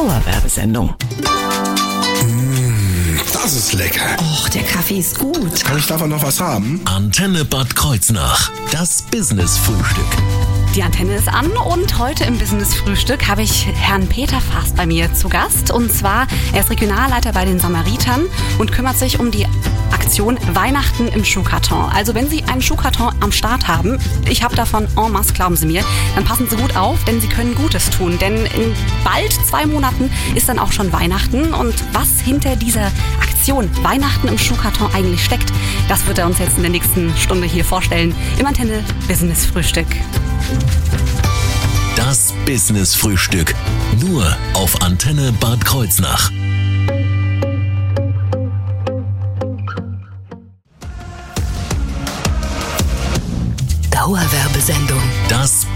Dauerwerbesendung. Das ist lecker. Och, der Kaffee ist gut. Kann ich davon noch was haben? Antenne Bad Kreuznach. Das Business-Frühstück. Die Antenne ist an und heute im Business Frühstück habe ich Herrn Peter Fast bei mir zu Gast. Und zwar, er ist Regionalleiter bei den Samaritern und kümmert sich um die Aktion Weihnachten im Schuhkarton. Also wenn Sie einen Schuhkarton am Start haben, ich habe davon en masse, glauben Sie mir, dann passen Sie gut auf, denn Sie können Gutes tun. Denn in bald zwei Monaten ist dann auch schon Weihnachten. Und was hinter dieser Aktion Weihnachten im Schuhkarton eigentlich steckt, das wird er uns jetzt in der nächsten Stunde hier vorstellen im Antenne Business Frühstück. Das Business-Frühstück. Nur auf Antenne Bad Kreuznach.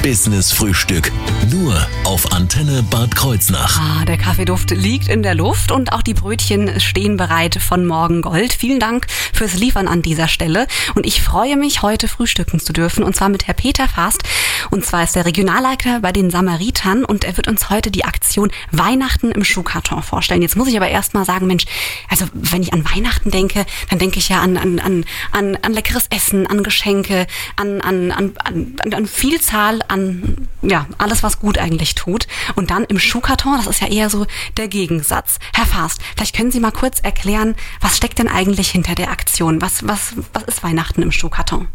Das Business-Frühstück. Nur auf Antenne Bad Kreuznach. Ah, der Kaffeeduft liegt in der Luft und auch die Brötchen stehen bereit von Morgengold. Vielen Dank fürs Liefern an dieser Stelle. Und ich freue mich, heute frühstücken zu dürfen. Und zwar mit Herr Peter Fast. Und zwar ist er Regionalleiter bei den Samaritern und er wird uns heute die Aktion Weihnachten im Schuhkarton vorstellen. Jetzt muss ich aber erst mal sagen, Mensch, also wenn ich an Weihnachten denke, dann denke ich ja an, an, an, an, an leckeres Essen, an Geschenke, an, an, an, an, an Vielzahl, an ja, alles, was gut eigentlich tut. Und dann im Schuhkarton, das ist ja eher so der Gegensatz. Herr Fast, vielleicht können Sie mal kurz erklären, was steckt denn eigentlich hinter der Aktion? Was, was, was ist Weihnachten im Schuhkarton?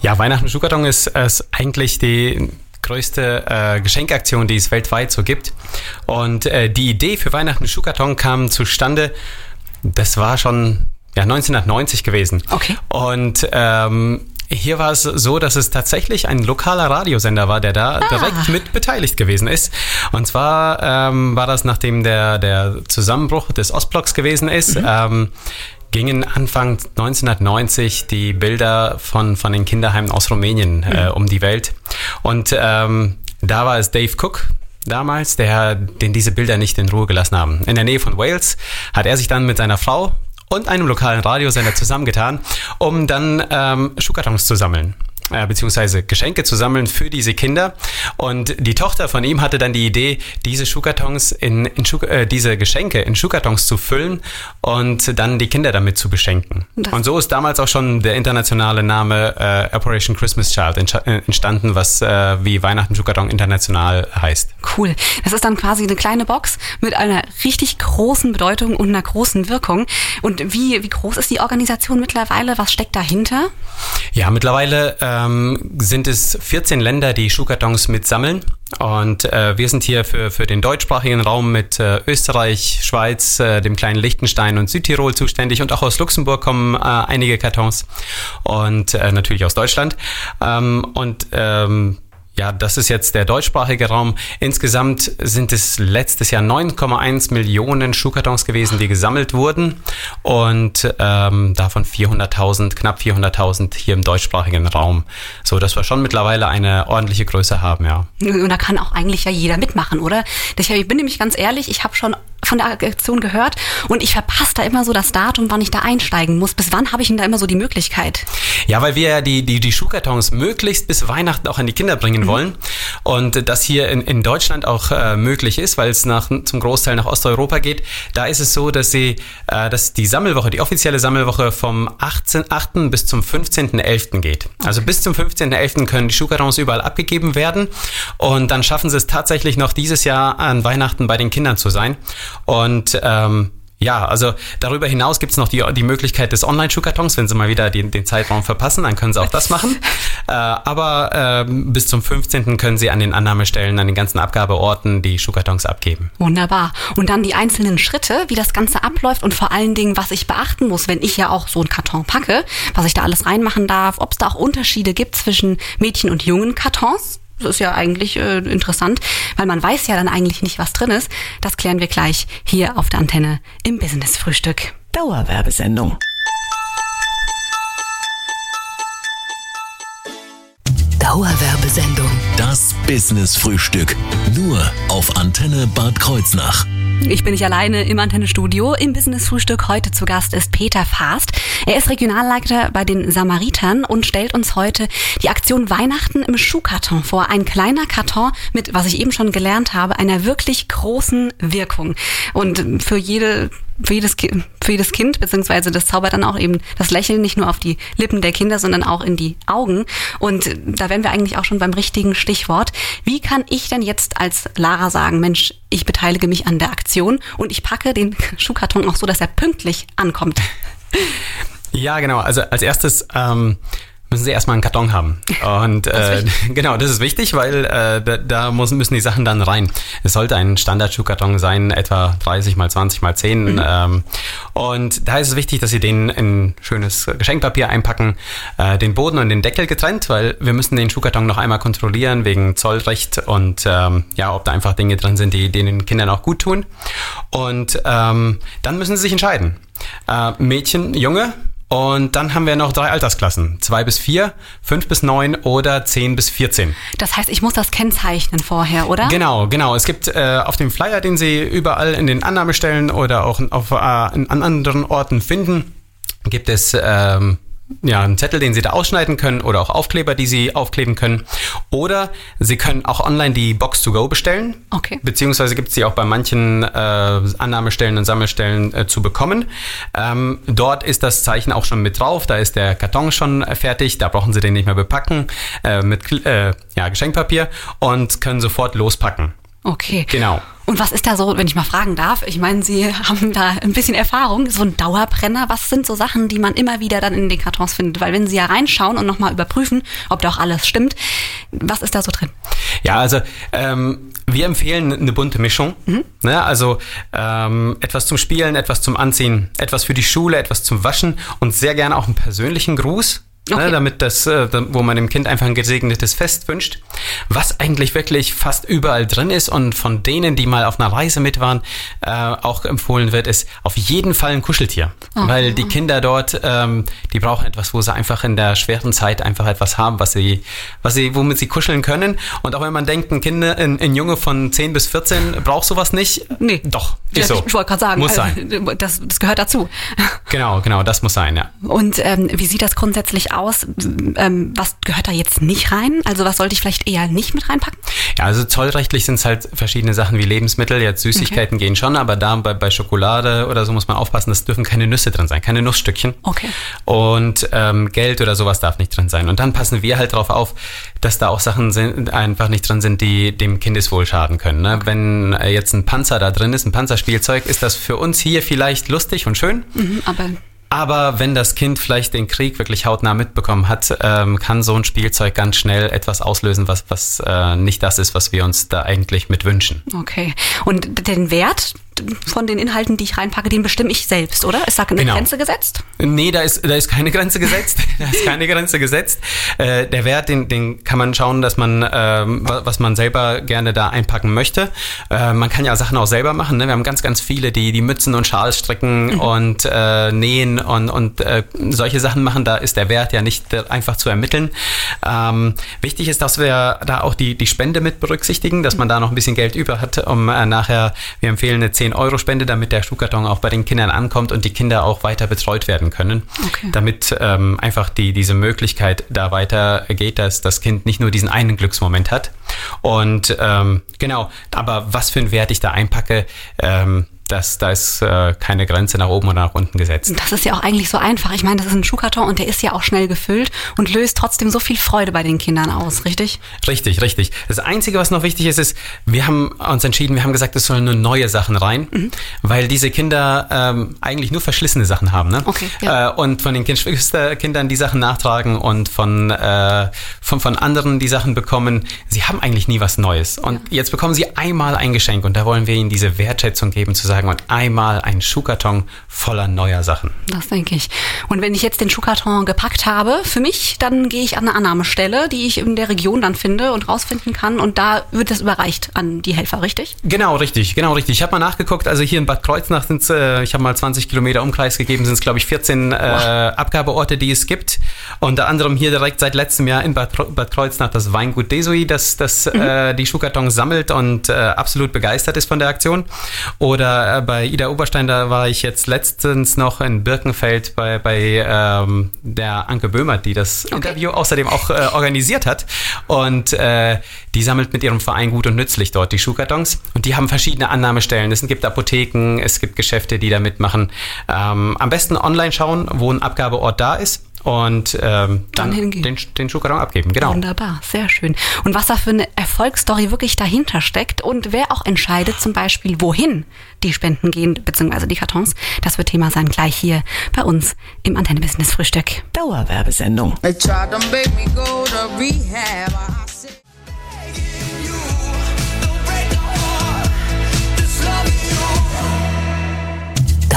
Ja, Weihnachten im Schuhkarton ist, ist eigentlich die größte äh, Geschenkaktion, die es weltweit so gibt. Und äh, die Idee für Weihnachten Schuhkarton kam zustande, das war schon ja, 1990 gewesen. Okay. Und ähm, hier war es so, dass es tatsächlich ein lokaler Radiosender war, der da direkt mit beteiligt gewesen ist. Und zwar ähm, war das, nachdem der, der Zusammenbruch des Ostblocks gewesen ist. Ähm, gingen Anfang 1990 die Bilder von, von den Kinderheimen aus Rumänien äh, um die Welt. Und ähm, da war es Dave Cook, damals, der den diese Bilder nicht in Ruhe gelassen haben. In der Nähe von Wales hat er sich dann mit seiner Frau und einem lokalen Radiosender zusammengetan, um dann ähm, Schuhkartons zu sammeln äh, beziehungsweise Geschenke zu sammeln für diese Kinder. Und die Tochter von ihm hatte dann die Idee, diese Schuhkartons in, in Schuh, äh, diese Geschenke in Schuhkartons zu füllen und dann die Kinder damit zu beschenken. Das- und so ist damals auch schon der internationale Name äh, Operation Christmas Child äh, entstanden, was äh, wie Weihnachten Schuhkarton international heißt. Cool. Das ist dann quasi eine kleine Box mit einer richtig großen Bedeutung und einer großen Wirkung. Und wie, wie groß ist die Organisation mittlerweile? Was steckt dahinter? Ja, mittlerweile ähm, sind es 14 Länder, die Schuhkartons mitsammeln. Und äh, wir sind hier für, für den deutschsprachigen Raum mit äh, Österreich, Schweiz, äh, dem kleinen Liechtenstein und Südtirol zuständig. Und auch aus Luxemburg kommen äh, einige Kartons und äh, natürlich aus Deutschland. Ähm, und ähm, ja, das ist jetzt der deutschsprachige Raum. Insgesamt sind es letztes Jahr 9,1 Millionen Schuhkartons gewesen, die gesammelt wurden. Und ähm, davon 400.000, knapp 400.000 hier im deutschsprachigen Raum. So, dass wir schon mittlerweile eine ordentliche Größe haben, ja. Und da kann auch eigentlich ja jeder mitmachen, oder? Ich bin nämlich ganz ehrlich, ich habe schon von der Aktion gehört und ich verpasse da immer so das Datum, wann ich da einsteigen muss. Bis wann habe ich denn da immer so die Möglichkeit? Ja, weil wir ja die, die, die Schuhkartons möglichst bis Weihnachten auch an die Kinder bringen wollen. Und das hier in, in Deutschland auch äh, möglich ist, weil es nach, zum Großteil nach Osteuropa geht. Da ist es so, dass sie, äh, dass die Sammelwoche, die offizielle Sammelwoche vom 18.8. bis zum 15.11. geht. Also bis zum 15.11. können die Schuhkartons überall abgegeben werden. Und dann schaffen sie es tatsächlich noch dieses Jahr an Weihnachten bei den Kindern zu sein. Und ähm, ja, also darüber hinaus gibt's noch die, die Möglichkeit des Online-Schuhkartons. Wenn Sie mal wieder den, den Zeitraum verpassen, dann können Sie auch das machen. äh, aber ähm, bis zum 15. können Sie an den Annahmestellen, an den ganzen Abgabeorten die Schuhkartons abgeben. Wunderbar. Und dann die einzelnen Schritte, wie das Ganze abläuft und vor allen Dingen, was ich beachten muss, wenn ich ja auch so einen Karton packe, was ich da alles reinmachen darf, ob es da auch Unterschiede gibt zwischen Mädchen und jungen Kartons. Das ist ja eigentlich äh, interessant, weil man weiß ja dann eigentlich nicht, was drin ist. Das klären wir gleich hier auf der Antenne im Business-Frühstück. Dauerwerbesendung. Dauerwerbesendung. Das Business-Frühstück. Nur auf Antenne Bad Kreuznach. Ich bin nicht alleine im Antenne-Studio. Im Business-Frühstück heute zu Gast ist Peter Fast. Er ist Regionalleiter bei den Samaritern und stellt uns heute die Aktion Weihnachten im Schuhkarton vor. Ein kleiner Karton mit, was ich eben schon gelernt habe, einer wirklich großen Wirkung. Und für jede für jedes, kind, für jedes Kind, beziehungsweise das zaubert dann auch eben das Lächeln nicht nur auf die Lippen der Kinder, sondern auch in die Augen. Und da wären wir eigentlich auch schon beim richtigen Stichwort. Wie kann ich denn jetzt als Lara sagen, Mensch, ich beteilige mich an der Aktion und ich packe den Schuhkarton auch so, dass er pünktlich ankommt? Ja, genau. Also als erstes ähm, müssen sie erstmal einen Karton haben. Und äh, genau, das ist wichtig, weil äh, da, da muss, müssen die Sachen dann rein. Es sollte ein Standardschuhkarton sein, etwa 30 mal 20 mal 10. Mhm. Ähm, und da ist es wichtig, dass sie den in schönes Geschenkpapier einpacken, äh, den Boden und den Deckel getrennt, weil wir müssen den Schuhkarton noch einmal kontrollieren wegen Zollrecht und ähm, ja, ob da einfach Dinge drin sind, die, die den Kindern auch gut tun. Und ähm, dann müssen sie sich entscheiden. Äh, Mädchen, Junge, und dann haben wir noch drei Altersklassen. Zwei bis vier, fünf bis neun oder zehn bis vierzehn. Das heißt, ich muss das kennzeichnen vorher, oder? Genau, genau. Es gibt äh, auf dem Flyer, den Sie überall in den Annahmestellen oder auch auf, äh, an anderen Orten finden, gibt es ähm, ja, einen Zettel, den Sie da ausschneiden können oder auch Aufkleber, die Sie aufkleben können. Oder Sie können auch online die Box to go bestellen. Okay. Beziehungsweise gibt es sie auch bei manchen äh, Annahmestellen und Sammelstellen äh, zu bekommen. Ähm, dort ist das Zeichen auch schon mit drauf. Da ist der Karton schon fertig. Da brauchen Sie den nicht mehr bepacken äh, mit äh, ja, Geschenkpapier und können sofort lospacken. Okay. Genau. Und was ist da so, wenn ich mal fragen darf? Ich meine, Sie haben da ein bisschen Erfahrung, so ein Dauerbrenner. Was sind so Sachen, die man immer wieder dann in den Kartons findet? Weil wenn Sie ja reinschauen und nochmal überprüfen, ob da auch alles stimmt, was ist da so drin? Ja, also ähm, wir empfehlen eine bunte Mischung. Mhm. Ne? Also ähm, etwas zum Spielen, etwas zum Anziehen, etwas für die Schule, etwas zum Waschen und sehr gerne auch einen persönlichen Gruß. Ne, okay. Ne, damit das, äh, wo man dem Kind einfach ein gesegnetes Fest wünscht, was eigentlich wirklich fast überall drin ist und von denen, die mal auf einer Reise mit waren, äh, auch empfohlen wird, ist auf jeden Fall ein Kuscheltier, oh. weil die Kinder dort, ähm, die brauchen etwas, wo sie einfach in der schweren Zeit einfach etwas haben, was sie, was sie, womit sie kuscheln können. Und auch wenn man denkt, ein Kind, ein, ein Junge von 10 bis 14 braucht sowas nicht, nee, doch, ist ja, so. Ich wollte gerade sagen, muss sein. Äh, das, das gehört dazu. Genau, genau, das muss sein, ja. Und ähm, wie sieht das grundsätzlich aus? aus, ähm, was gehört da jetzt nicht rein? Also was sollte ich vielleicht eher nicht mit reinpacken? Ja, also zollrechtlich sind es halt verschiedene Sachen wie Lebensmittel. Jetzt Süßigkeiten okay. gehen schon, aber da bei, bei Schokolade oder so muss man aufpassen, es dürfen keine Nüsse drin sein, keine Nussstückchen. Okay. Und ähm, Geld oder sowas darf nicht drin sein. Und dann passen wir halt darauf auf, dass da auch Sachen sind, einfach nicht drin sind, die dem Kindeswohl schaden können. Ne? Wenn äh, jetzt ein Panzer da drin ist, ein Panzerspielzeug, ist das für uns hier vielleicht lustig und schön. Mhm, aber aber wenn das Kind vielleicht den Krieg wirklich hautnah mitbekommen hat, ähm, kann so ein Spielzeug ganz schnell etwas auslösen, was, was äh, nicht das ist, was wir uns da eigentlich mit wünschen. Okay. Und den Wert von den Inhalten, die ich reinpacke, den bestimme ich selbst, oder? Ist da eine genau. Grenze gesetzt? Nee, da ist, da ist keine Grenze gesetzt. da ist keine Grenze gesetzt. Äh, der Wert, den, den kann man schauen, dass man, ähm, was man selber gerne da einpacken möchte. Äh, man kann ja Sachen auch selber machen. Ne? Wir haben ganz, ganz viele, die die Mützen und Schals stricken mhm. und äh, nähen und, und äh, solche Sachen machen. Da ist der Wert ja nicht einfach zu ermitteln. Ähm, wichtig ist, dass wir da auch die, die Spende mit berücksichtigen, dass man da noch ein bisschen Geld über hat, um äh, nachher, wir empfehlen eine 10 Euro Spende, damit der Schuhkarton auch bei den Kindern ankommt und die Kinder auch weiter betreut werden können. Okay. Damit ähm, einfach die, diese Möglichkeit da weiter geht, dass das Kind nicht nur diesen einen Glücksmoment hat. Und ähm, genau, aber was für einen Wert ich da einpacke, ähm, das, da ist äh, keine Grenze nach oben oder nach unten gesetzt. Das ist ja auch eigentlich so einfach. Ich meine, das ist ein Schuhkarton und der ist ja auch schnell gefüllt und löst trotzdem so viel Freude bei den Kindern aus, richtig? Richtig, richtig. Das Einzige, was noch wichtig ist, ist, wir haben uns entschieden, wir haben gesagt, es sollen nur neue Sachen rein, mhm. weil diese Kinder ähm, eigentlich nur verschlissene Sachen haben. Ne? Okay, ja. äh, und von den Geschwisterkindern die Sachen nachtragen und von, äh, von, von anderen die Sachen bekommen. Sie haben eigentlich nie was Neues. Und ja. jetzt bekommen sie einmal ein Geschenk und da wollen wir ihnen diese Wertschätzung geben, zu sagen, sagen, und einmal ein Schuhkarton voller neuer Sachen. Das denke ich. Und wenn ich jetzt den Schuhkarton gepackt habe, für mich, dann gehe ich an eine Annahmestelle, die ich in der Region dann finde und rausfinden kann. Und da wird es überreicht an die Helfer, richtig? Genau, richtig, genau richtig. Ich habe mal nachgeguckt, also hier in Bad Kreuznach sind es, äh, ich habe mal 20 Kilometer Umkreis gegeben, sind es glaube ich 14 äh, Abgabeorte, die es gibt. Unter anderem hier direkt seit letztem Jahr in Bad, Bad Kreuznach das Weingut Desui, das, das mhm. äh, die Schuhkartons sammelt und äh, absolut begeistert ist von der Aktion. Oder äh, bei Ida Oberstein, da war ich jetzt letztens noch in Birkenfeld bei, bei ähm, der Anke Böhmert, die das okay. Interview außerdem auch äh, organisiert hat. Und äh, die sammelt mit ihrem Verein gut und nützlich dort die Schuhkartons. Und die haben verschiedene Annahmestellen. Es gibt Apotheken, es gibt Geschäfte, die da mitmachen. Ähm, am besten online schauen, wo ein Abgabeort da ist und ähm, dann, dann den, den Schuhkarton abgeben. Genau. Wunderbar, sehr schön. Und was da für eine Erfolgsstory wirklich dahinter steckt und wer auch entscheidet zum Beispiel, wohin die Spenden gehen, beziehungsweise die Kartons, das wird Thema sein gleich hier bei uns im Antenne Business Frühstück. Dauerwerbesendung.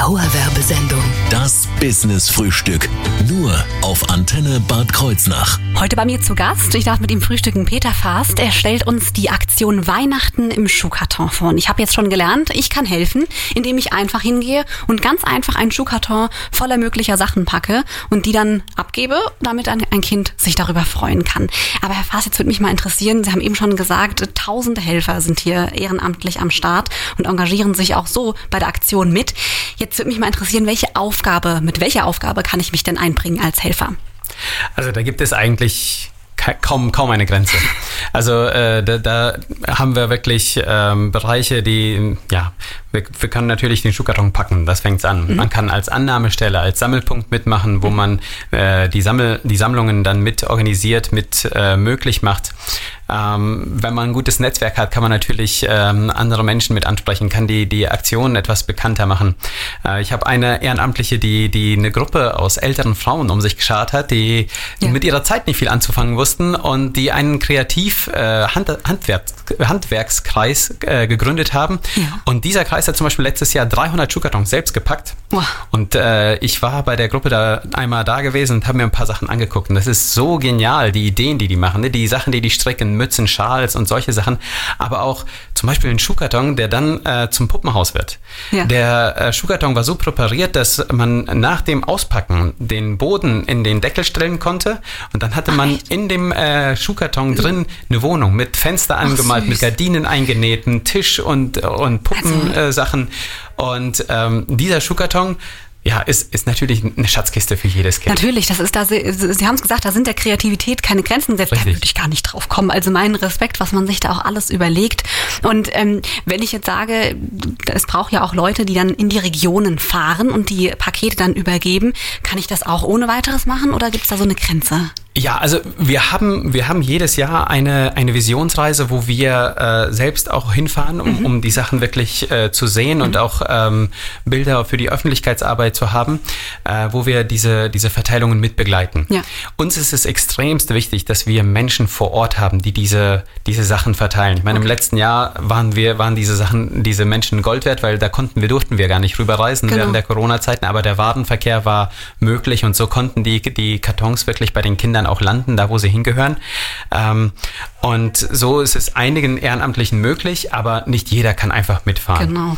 Dauerwerbesendung. Das Business Frühstück. Nur auf Antenne Bad Kreuznach. Heute bei mir zu Gast, ich darf mit ihm frühstücken, Peter Fast. Er stellt uns die Aktion Weihnachten im Schuhkarton vor. Und ich habe jetzt schon gelernt, ich kann helfen, indem ich einfach hingehe und ganz einfach einen Schuhkarton voller möglicher Sachen packe und die dann abgebe, damit ein, ein Kind sich darüber freuen kann. Aber Herr Fast, jetzt würde mich mal interessieren, Sie haben eben schon gesagt, tausende Helfer sind hier ehrenamtlich am Start und engagieren sich auch so bei der Aktion mit. Jetzt würde mich mal interessieren, welche Aufgabe, mit welcher Aufgabe kann ich mich denn einbringen als Helfer? Also da gibt es eigentlich kaum, kaum eine Grenze. Also äh, da, da haben wir wirklich ähm, Bereiche, die, ja, wir, wir können natürlich den Schuhkarton packen, das fängt's an. Mhm. Man kann als Annahmestelle, als Sammelpunkt mitmachen, wo mhm. man äh, die, Sammel, die Sammlungen dann mit organisiert, mit äh, möglich macht. Ähm, wenn man ein gutes Netzwerk hat, kann man natürlich ähm, andere Menschen mit ansprechen, kann die, die Aktionen etwas bekannter machen. Äh, ich habe eine Ehrenamtliche, die, die eine Gruppe aus älteren Frauen um sich geschart hat, die ja. mit ihrer Zeit nicht viel anzufangen wussten und die einen Kreativ äh, Hand, Handwerks, Handwerkskreis äh, gegründet haben. Ja. Und dieser Kreis hat zum Beispiel letztes Jahr 300 Schuhkartons selbst gepackt. Wow. Und äh, ich war bei der Gruppe da einmal da gewesen und habe mir ein paar Sachen angeguckt. Und das ist so genial, die Ideen, die die machen, ne? die Sachen, die die stricken, Mützen, Schals und solche Sachen, aber auch zum Beispiel ein Schuhkarton, der dann äh, zum Puppenhaus wird. Ja. Der äh, Schuhkarton war so präpariert, dass man nach dem Auspacken den Boden in den Deckel stellen konnte und dann hatte Ach, man echt? in dem äh, Schuhkarton drin eine Wohnung mit Fenster angemalt, Ach, mit Gardinen eingenäht, einen Tisch und, und Puppensachen. Also. und ähm, dieser Schuhkarton ja, ist, ist natürlich eine Schatzkiste für jedes Kind. Natürlich, das ist da, Sie, Sie haben es gesagt, da sind der Kreativität keine Grenzen gesetzt. Da würde ich gar nicht drauf kommen. Also mein Respekt, was man sich da auch alles überlegt. Und ähm, wenn ich jetzt sage, es braucht ja auch Leute, die dann in die Regionen fahren und die Pakete dann übergeben, kann ich das auch ohne weiteres machen oder gibt es da so eine Grenze? Ja, also wir haben, wir haben jedes Jahr eine, eine Visionsreise, wo wir äh, selbst auch hinfahren, um, mhm. um die Sachen wirklich äh, zu sehen mhm. und auch ähm, Bilder für die Öffentlichkeitsarbeit zu haben, äh, wo wir diese, diese Verteilungen mitbegleiten. Ja. Uns ist es extremst wichtig, dass wir Menschen vor Ort haben, die diese, diese Sachen verteilen. Ich meine, okay. im letzten Jahr waren wir, waren diese Sachen, diese Menschen Gold wert, weil da konnten wir, durften wir gar nicht rüberreisen genau. während der Corona-Zeiten, aber der Warenverkehr war möglich und so konnten die, die Kartons wirklich bei den Kindern dann auch landen, da wo sie hingehören. Ähm, und so ist es einigen Ehrenamtlichen möglich, aber nicht jeder kann einfach mitfahren. Genau.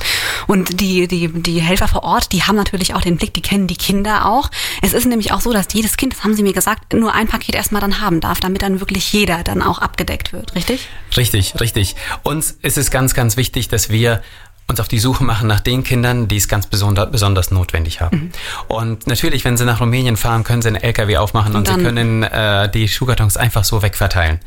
Und die, die, die Helfer vor Ort, die haben natürlich auch den Blick, die kennen die Kinder auch. Es ist nämlich auch so, dass jedes Kind, das haben sie mir gesagt, nur ein Paket erstmal dann haben darf, damit dann wirklich jeder dann auch abgedeckt wird, richtig? Richtig, richtig. Uns ist es ganz, ganz wichtig, dass wir uns auf die Suche machen nach den Kindern, die es ganz besonders, besonders notwendig haben. Mhm. Und natürlich, wenn sie nach Rumänien fahren, können sie einen LKW aufmachen und, und sie können äh, die Schuhkartons einfach so wegverteilen.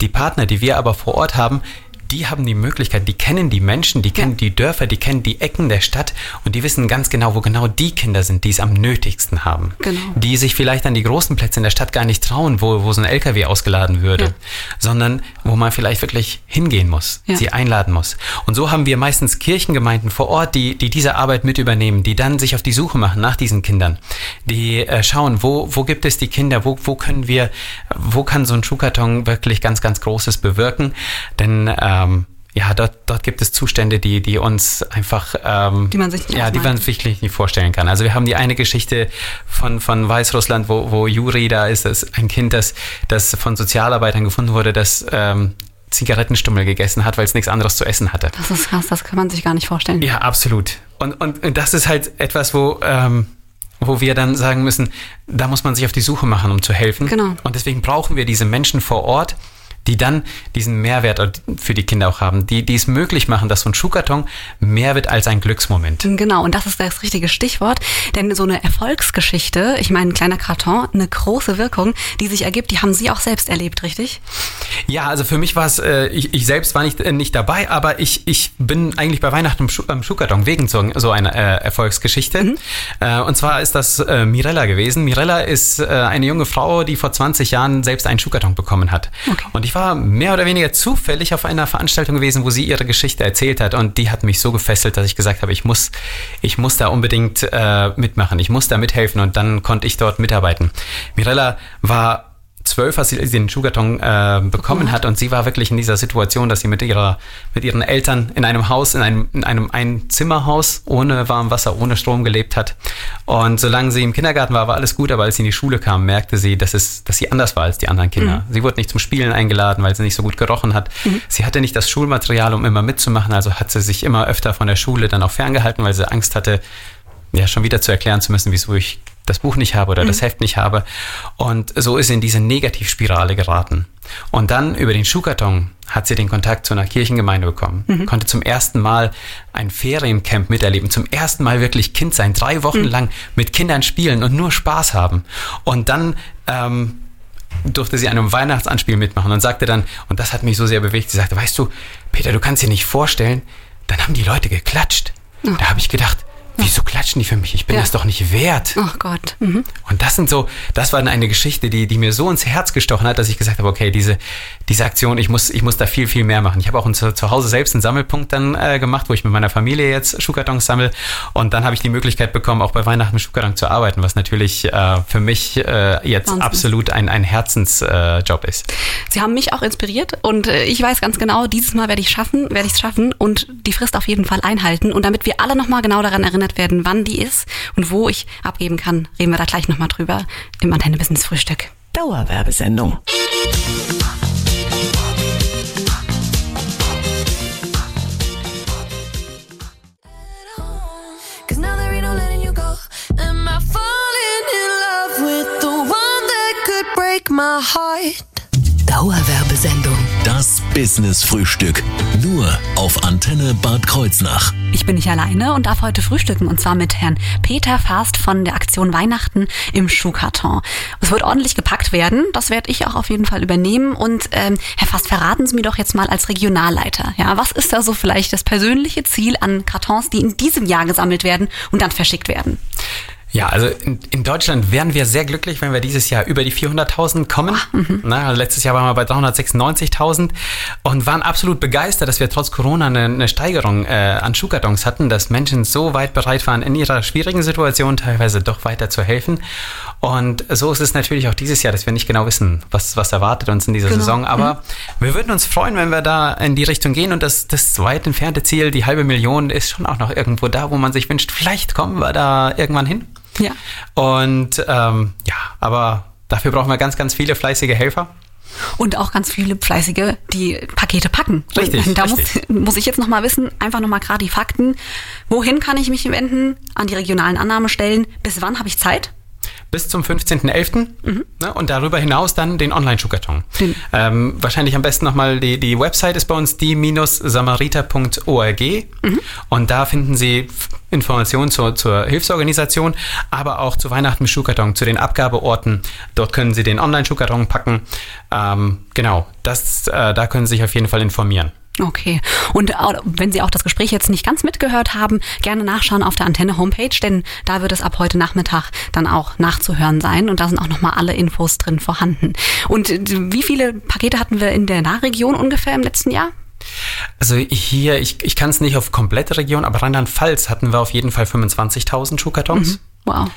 Die Partner, die wir aber vor Ort haben, die haben die Möglichkeit, die kennen die Menschen, die kennen ja. die Dörfer, die kennen die Ecken der Stadt und die wissen ganz genau, wo genau die Kinder sind, die es am nötigsten haben. Genau. Die sich vielleicht an die großen Plätze in der Stadt gar nicht trauen, wo, wo so ein LKW ausgeladen würde, ja. sondern wo man vielleicht wirklich hingehen muss, ja. sie einladen muss. Und so haben wir meistens Kirchengemeinden vor Ort, die, die diese Arbeit mit übernehmen, die dann sich auf die Suche machen nach diesen Kindern, die äh, schauen, wo, wo gibt es die Kinder, wo, wo können wir, wo kann so ein Schuhkarton wirklich ganz, ganz Großes bewirken, denn äh, ähm, ja, dort, dort gibt es Zustände, die, die uns einfach, ähm, Die man sich nicht ja, die man sich nicht vorstellen kann. Also wir haben die eine Geschichte von, von Weißrussland, wo, wo Juri da ist, das ein Kind, das, das von Sozialarbeitern gefunden wurde, das ähm, Zigarettenstummel gegessen hat, weil es nichts anderes zu essen hatte. Das ist krass, das kann man sich gar nicht vorstellen. Ja, absolut. Und, und, und das ist halt etwas, wo, ähm, wo wir dann sagen müssen, da muss man sich auf die Suche machen, um zu helfen. Genau. Und deswegen brauchen wir diese Menschen vor Ort, die dann diesen Mehrwert für die Kinder auch haben, die, die es möglich machen, dass so ein Schuhkarton mehr wird als ein Glücksmoment. Genau, und das ist das richtige Stichwort, denn so eine Erfolgsgeschichte, ich meine, ein kleiner Karton, eine große Wirkung, die sich ergibt, die haben Sie auch selbst erlebt, richtig? Ja, also für mich war es, äh, ich, ich selbst war nicht, äh, nicht dabei, aber ich, ich bin eigentlich bei Weihnachten im, Schuh, im Schuhkarton wegen so, so einer äh, Erfolgsgeschichte. Äh, und zwar ist das äh, Mirella gewesen. Mirella ist äh, eine junge Frau, die vor 20 Jahren selbst einen Schuhkarton bekommen hat. Okay. Und ich war mehr oder weniger zufällig auf einer Veranstaltung gewesen, wo sie ihre Geschichte erzählt hat. Und die hat mich so gefesselt, dass ich gesagt habe, ich muss, ich muss da unbedingt äh, mitmachen. Ich muss da mithelfen. Und dann konnte ich dort mitarbeiten. Mirella war zwölf, als sie den Schuhkarton äh, bekommen hat und sie war wirklich in dieser Situation, dass sie mit ihrer mit ihren Eltern in einem Haus, in einem in einem Einzimmerhaus ohne warmem Wasser, ohne Strom gelebt hat. Und solange sie im Kindergarten war, war alles gut, aber als sie in die Schule kam, merkte sie, dass es, dass sie anders war als die anderen Kinder. Sie wurde nicht zum Spielen eingeladen, weil sie nicht so gut gerochen hat. Sie hatte nicht das Schulmaterial, um immer mitzumachen, also hat sie sich immer öfter von der Schule dann auch ferngehalten, weil sie Angst hatte, ja, schon wieder zu erklären zu müssen, wieso ich das Buch nicht habe oder das Heft nicht habe. Und so ist sie in diese Negativspirale geraten. Und dann über den Schuhkarton hat sie den Kontakt zu einer Kirchengemeinde bekommen, konnte zum ersten Mal ein Feriencamp miterleben, zum ersten Mal wirklich Kind sein, drei Wochen lang mit Kindern spielen und nur Spaß haben. Und dann ähm, durfte sie an einem Weihnachtsanspiel mitmachen und sagte dann, und das hat mich so sehr bewegt, sie sagte, weißt du, Peter, du kannst dir nicht vorstellen, dann haben die Leute geklatscht. Da habe ich gedacht, wieso klatschen die für mich? Ich bin Ja. das doch nicht wert. Ach Gott. Mhm. Und das sind so, das war dann eine Geschichte, die, die mir so ins Herz gestochen hat, dass ich gesagt habe, okay, diese, diese Aktion, ich muss, ich muss da viel, viel mehr machen. Ich habe auch zu, zu Hause selbst einen Sammelpunkt dann äh, gemacht, wo ich mit meiner Familie jetzt Schuhkartons sammle. Und dann habe ich die Möglichkeit bekommen, auch bei Weihnachten mit Schuhkarton zu arbeiten, was natürlich äh, für mich äh, jetzt Wahnsinn. absolut ein, ein Herzensjob äh, ist. Sie haben mich auch inspiriert und äh, ich weiß ganz genau, dieses Mal werde ich schaffen, werde ich es schaffen und die Frist auf jeden Fall einhalten. Und damit wir alle nochmal genau daran erinnert werden, wann die ist und wo ich abgeben kann, reden wir da gleich nochmal drüber im Antenne Business Frühstück. Dauerwerbesendung. My heart? Dauerwerbesendung. Das Business Frühstück. Nur auf Antenne Bad Kreuznach. Ich bin nicht alleine und darf heute frühstücken und zwar mit Herrn Peter Fast von der Aktion Weihnachten im Schuhkarton. Es wird ordentlich gepackt werden, das werde ich auch auf jeden Fall übernehmen. Und ähm, Herr Fast, verraten Sie mir doch jetzt mal als Regionalleiter, ja, was ist da so vielleicht das persönliche Ziel an Kartons, die in diesem Jahr gesammelt werden und dann verschickt werden? Ja, also in, in Deutschland wären wir sehr glücklich, wenn wir dieses Jahr über die 400.000 kommen. Na, also letztes Jahr waren wir bei 396.000 und waren absolut begeistert, dass wir trotz Corona eine, eine Steigerung äh, an Schuhkartons hatten, dass Menschen so weit bereit waren, in ihrer schwierigen Situation teilweise doch weiter zu helfen. Und so ist es natürlich auch dieses Jahr, dass wir nicht genau wissen, was, was erwartet uns in dieser Genau. Saison. Aber wir würden uns freuen, wenn wir da in die Richtung gehen. Und das, das weit entfernte Ziel, die halbe Million, ist schon auch noch irgendwo da, wo man sich wünscht, vielleicht kommen wir da irgendwann hin. Ja. Und ähm, ja, aber dafür brauchen wir ganz, ganz viele fleißige Helfer. Und auch ganz viele Fleißige, die Pakete packen. Richtig, Und da richtig. Muss, muss ich jetzt nochmal wissen, einfach nochmal gerade die Fakten. Wohin kann ich mich wenden? An die regionalen Annahmestellen. Bis wann habe ich Zeit? Bis zum 15.11. Ne, und darüber hinaus dann den Online-Schuhkarton. Den- Ähm, wahrscheinlich am besten nochmal, die, die Website ist bei uns die-samariter.org und da finden Sie Informationen zur, zur Hilfsorganisation, aber auch zu Weihnachten mit Schuhkarton, zu den Abgabeorten. Dort können Sie den Online-Schuhkarton packen. Ähm, genau, das, äh, da können Sie sich auf jeden Fall informieren. Okay. Und wenn Sie auch das Gespräch jetzt nicht ganz mitgehört haben, gerne nachschauen auf der Antenne Homepage, denn da wird es ab heute Nachmittag dann auch nachzuhören sein und da sind auch nochmal alle Infos drin vorhanden. Und äh, wie viele Pakete hatten wir in der Nahregion ungefähr im letzten Jahr? Also hier, ich, ich kann es nicht auf komplette Region, aber Rheinland-Pfalz hatten wir auf jeden Fall 25.000 Schuhkartons. Wow.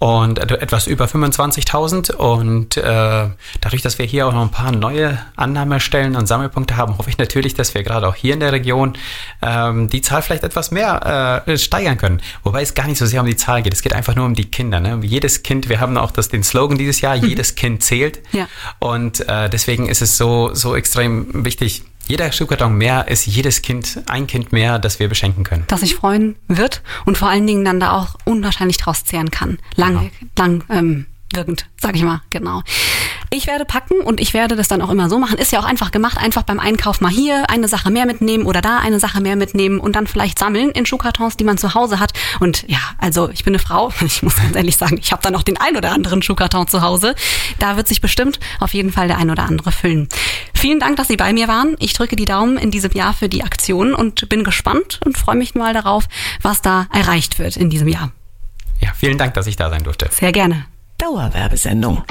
und etwas über 25.000. Und äh, dadurch, dass wir hier auch noch ein paar neue Annahmestellen und Sammelpunkte haben, hoffe ich natürlich, dass wir gerade auch hier in der Region ähm, die Zahl vielleicht etwas mehr äh, steigern können. Wobei es gar nicht so sehr um die Zahl geht. Es geht einfach nur um die Kinder. Ne? Jedes Kind, wir haben auch das, den Slogan dieses Jahr, mhm. jedes Kind zählt. Ja. Und äh, deswegen ist es so, so extrem wichtig, jeder Schuhkarton mehr ist jedes Kind, ein Kind mehr, das wir beschenken können. Das sich freuen wird und vor allen Dingen dann da auch unwahrscheinlich draus zehren kann. Lang, genau. lang ähm, wirkend, sag ich mal, genau. Ich werde packen und ich werde das dann auch immer so machen. Ist ja auch einfach gemacht, einfach beim Einkauf mal hier eine Sache mehr mitnehmen oder da eine Sache mehr mitnehmen und dann vielleicht sammeln in Schuhkartons, die man zu Hause hat. Und ja, also ich bin eine Frau, ich muss ganz ehrlich sagen, ich habe dann noch den ein oder anderen Schuhkarton zu Hause. Da wird sich bestimmt auf jeden Fall der ein oder andere füllen. Vielen Dank, dass Sie bei mir waren. Ich drücke die Daumen in diesem Jahr für die Aktion und bin gespannt und freue mich mal darauf, was da erreicht wird in diesem Jahr. Ja, vielen Dank, dass ich da sein durfte. Sehr gerne. Dauerwerbesendung.